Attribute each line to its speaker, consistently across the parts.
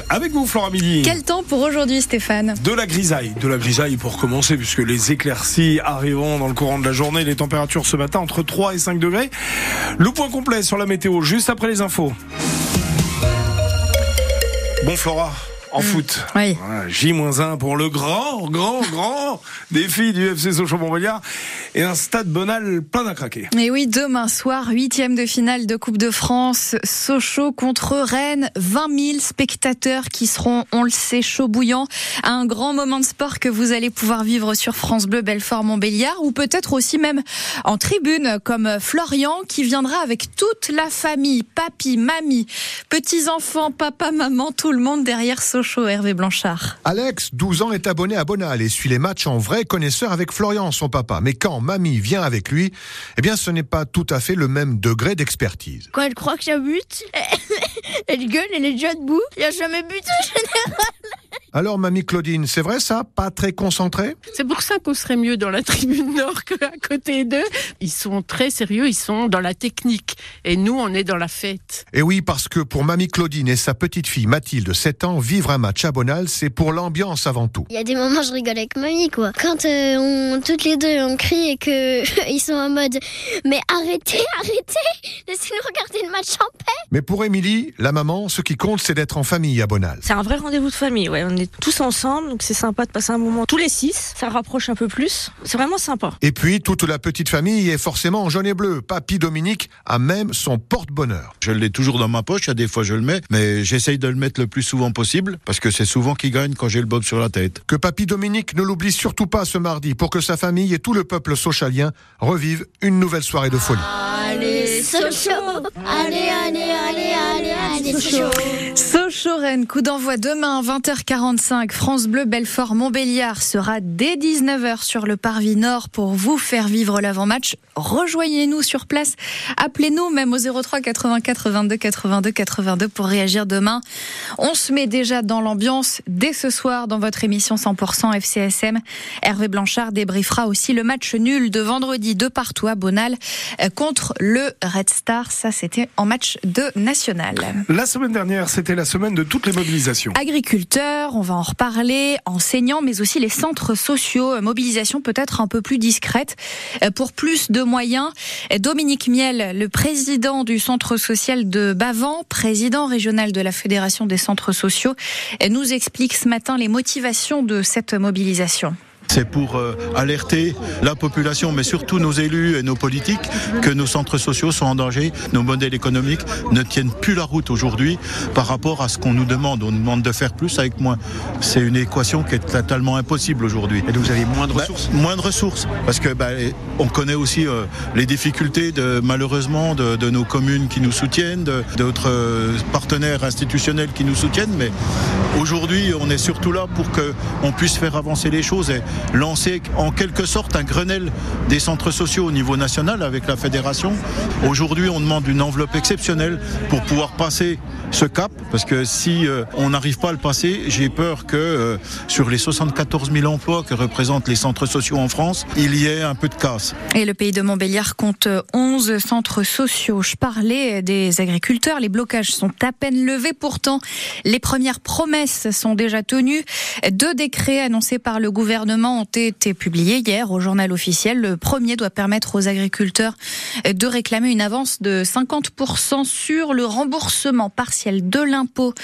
Speaker 1: l'actu avec vous, Flora Midi.
Speaker 2: Quel temps pour aujourd'hui, Stéphane
Speaker 1: De la grisaille, de la grisaille pour commencer, puisque les éclaircies arriveront dans le courant de la journée. Les températures ce matin entre 3 et 5 degrés. Le point complet sur la météo juste après les infos. Bon, Flora en foot.
Speaker 2: Oui.
Speaker 1: J-1 pour le grand, grand, grand défi du FC Sochaux-Montbéliard et un stade Bonal plein à craquer.
Speaker 2: Et oui, demain soir, huitième de finale de Coupe de France, Sochaux contre Rennes, 20 000 spectateurs qui seront, on le sait, chaud bouillant. Un grand moment de sport que vous allez pouvoir vivre sur France Bleu Belfort-Montbéliard ou peut-être aussi même en tribune comme Florian qui viendra avec toute la famille, papy, mamie, petits-enfants, papa, maman, tout le monde derrière Sochaux. Hervé Blanchard.
Speaker 3: Alex, 12 ans, est abonné à Bonal et suit les matchs en vrai connaisseur avec Florian, son papa. Mais quand mamie vient avec lui, eh bien, ce n'est pas tout à fait le même degré d'expertise.
Speaker 4: Quand elle croit que ça bute, elle gueule, elle est déjà debout. Il n'y a jamais but en général.
Speaker 3: Alors, mamie Claudine, c'est vrai ça? Pas très concentré?
Speaker 5: C'est pour ça qu'on serait mieux dans la tribune nord qu'à côté d'eux. Ils sont très sérieux, ils sont dans la technique. Et nous, on est dans la fête.
Speaker 3: Et oui, parce que pour mamie Claudine et sa petite fille Mathilde, 7 ans, vivre un match à Bonal, c'est pour l'ambiance avant tout.
Speaker 4: Il y a des moments, je rigole avec mamie, quoi. Quand euh, on, toutes les deux, on crie et que ils sont en mode Mais arrêtez, arrêtez Laissez-nous regarder le match en paix
Speaker 3: Mais pour Émilie, la maman, ce qui compte, c'est d'être en famille à Bonal.
Speaker 6: C'est un vrai rendez-vous de famille, ouais. On est tous ensemble, donc c'est sympa de passer un moment tous les six. Ça rapproche un peu plus. C'est vraiment sympa.
Speaker 3: Et puis, toute la petite famille est forcément en jaune et bleu. Papy Dominique a même son porte-bonheur.
Speaker 7: Je l'ai toujours dans ma poche, à des fois je le mets, mais j'essaye de le mettre le plus souvent possible, parce que c'est souvent qui gagne quand j'ai le bob sur la tête.
Speaker 3: Que Papy Dominique ne l'oublie surtout pas ce mardi, pour que sa famille et tout le peuple socialien revivent une nouvelle soirée de folie.
Speaker 4: Allez, Sochaux Allez, allez, allez, allez, allez, Sochaux
Speaker 2: Sochaux-Rennes, coup d'envoi demain 20h45. France Bleu Belfort Montbéliard sera dès 19h sur le parvis nord pour vous faire vivre l'avant-match. Rejoignez-nous sur place. Appelez-nous même au 03 84 22 82 82 pour réagir demain. On se met déjà dans l'ambiance dès ce soir dans votre émission 100% FCSM. Hervé Blanchard débriefera aussi le match nul de vendredi de partout à Bonal euh, contre le Red Star. Ça, c'était en match de national.
Speaker 1: La semaine dernière, c'était la semaine de toutes les mobilisations.
Speaker 2: Agriculteurs, on va en reparler, enseignants, mais aussi les centres sociaux. Mobilisation peut-être un peu plus discrète euh, pour plus de moyens. Dominique Miel, le président du centre social de Bavant, président régional de la Fédération des centres sociaux, nous explique ce matin les motivations de cette mobilisation.
Speaker 7: C'est pour euh, alerter la population, mais surtout nos élus et nos politiques, que nos centres sociaux sont en danger. Nos modèles économiques ne tiennent plus la route aujourd'hui par rapport à ce qu'on nous demande. On nous demande de faire plus avec moins. C'est une équation qui est totalement impossible aujourd'hui.
Speaker 1: Et donc vous avez moins de
Speaker 7: bah,
Speaker 1: ressources
Speaker 7: Moins de ressources, parce que bah, on connaît aussi euh, les difficultés de malheureusement de, de, nos communes qui nous soutiennent, d'autres euh, partenaires institutionnels qui nous soutiennent, mais aujourd'hui on est surtout là pour que on puisse faire avancer les choses. Et lancer en quelque sorte un Grenelle des centres sociaux au niveau national avec la fédération. Aujourd'hui, on demande une enveloppe exceptionnelle pour pouvoir passer ce cap, parce que si euh, on n'arrive pas à le passer, j'ai peur que euh, sur les 74 000 emplois que représentent les centres sociaux en France, il y ait un peu de casse.
Speaker 2: Et le pays de Montbéliard compte 11 centres sociaux. Je parlais des agriculteurs, les blocages sont à peine levés, pourtant les premières promesses sont déjà tenues. Deux décrets annoncés par le gouvernement ont été publiés hier au journal officiel. Le premier doit permettre aux agriculteurs de réclamer une avance de 50% sur le remboursement partiel de l'impôt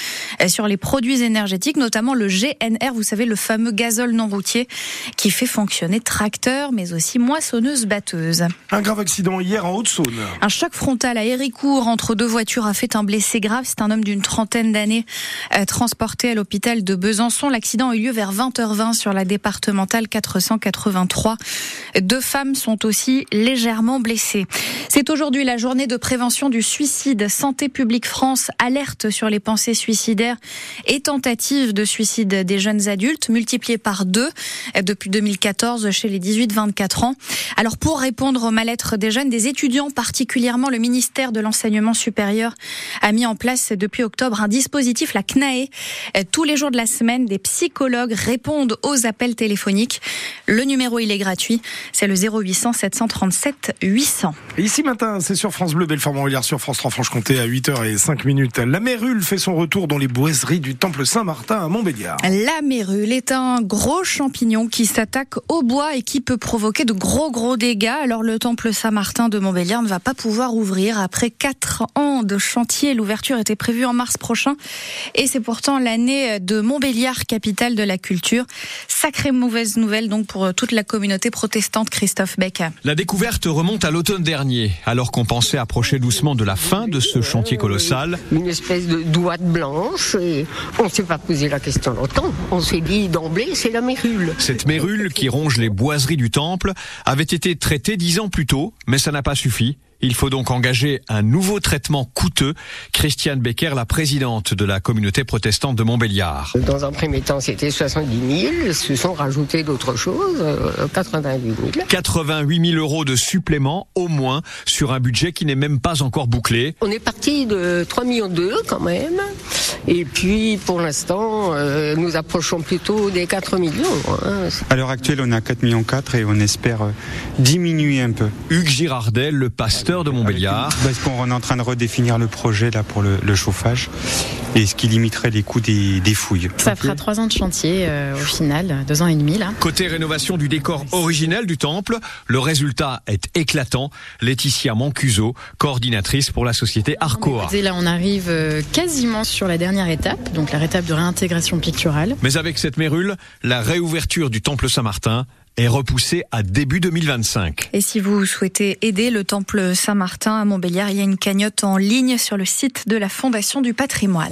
Speaker 2: sur les produits énergétiques, notamment le GNR, vous savez, le fameux gazole non routier qui fait fonctionner tracteurs, mais aussi moissonneuses-batteuses.
Speaker 1: Un grave accident hier en Haute-Saône.
Speaker 2: Un choc frontal à Héricourt entre deux voitures a fait un blessé grave. C'est un homme d'une trentaine d'années euh, transporté à l'hôpital de Besançon. L'accident a eu lieu vers 20h20 sur la départementale 483. Deux femmes sont aussi légèrement blessées. C'est aujourd'hui la journée de prévention du suicide. Santé publique France alerte sur les pensées suicidaires et tentatives de suicide des jeunes adultes, multipliées par deux depuis 2014 chez les 18-24 ans. Alors pour répondre au mal-être des jeunes, des étudiants, particulièrement le ministère de l'enseignement supérieur, a mis en place depuis octobre un dispositif, la CNAE. Tous les jours de la semaine, des psychologues répondent aux appels téléphoniques téléphonique. Le numéro, il est gratuit. C'est le 0800 737 800.
Speaker 1: Et ici matin, c'est sur France Bleu, Belfort-Montbéliard, sur France 3 Franche-Comté à 8h05 minutes. La mérule fait son retour dans les boiseries du Temple Saint-Martin à Montbéliard.
Speaker 2: La mérule est un gros champignon qui s'attaque au bois et qui peut provoquer de gros gros dégâts. Alors le Temple Saint-Martin de Montbéliard ne va pas pouvoir ouvrir après 4 ans de chantier. L'ouverture était prévue en mars prochain et c'est pourtant l'année de Montbéliard, capitale de la culture. Sacrée mauvaise nouvelle donc pour toute la communauté protestante, Christophe Beck.
Speaker 8: La découverte remonte à l'automne dernier, alors qu'on pensait approcher doucement de la fin de ce chantier colossal.
Speaker 9: Une espèce de douate blanche et on ne s'est pas posé la question longtemps. On s'est dit d'emblée, c'est la mérule.
Speaker 8: Cette mérule qui ronge les boiseries du temple avait été traitée dix ans plus tôt, mais ça n'a pas suffi. Il faut donc engager un nouveau traitement coûteux. Christiane Becker, la présidente de la communauté protestante de Montbéliard.
Speaker 9: Dans un premier temps, c'était 70 000. Se sont rajoutés d'autres choses, 88 000.
Speaker 8: 88 000 euros de supplément, au moins, sur un budget qui n'est même pas encore bouclé.
Speaker 9: On est parti de 3 millions 2 quand même. Et puis, pour l'instant, euh, nous approchons plutôt des 4 millions. Hein.
Speaker 10: À l'heure actuelle, on est à 4 millions 4 et on espère euh, diminuer un peu.
Speaker 8: Hugues Girardet, le pasteur de Montbéliard.
Speaker 10: Parce qu'on est en train de redéfinir le projet là pour le, le chauffage et ce qui limiterait les coûts des, des fouilles?
Speaker 11: Ça fera trois ans de chantier euh, au final, deux ans et demi là.
Speaker 8: Côté rénovation du décor originel du temple, le résultat est éclatant. Laetitia Mancuso, coordinatrice pour la société Arcoa.
Speaker 11: Et là, on arrive euh, quasiment sur la dernière étape, donc la étape de réintégration picturale.
Speaker 8: Mais avec cette mérule, la réouverture du temple Saint-Martin est repoussée à début 2025.
Speaker 2: Et si vous souhaitez aider le temple Saint-Martin à Montbéliard, il y a une cagnotte en ligne sur le site de la Fondation du patrimoine.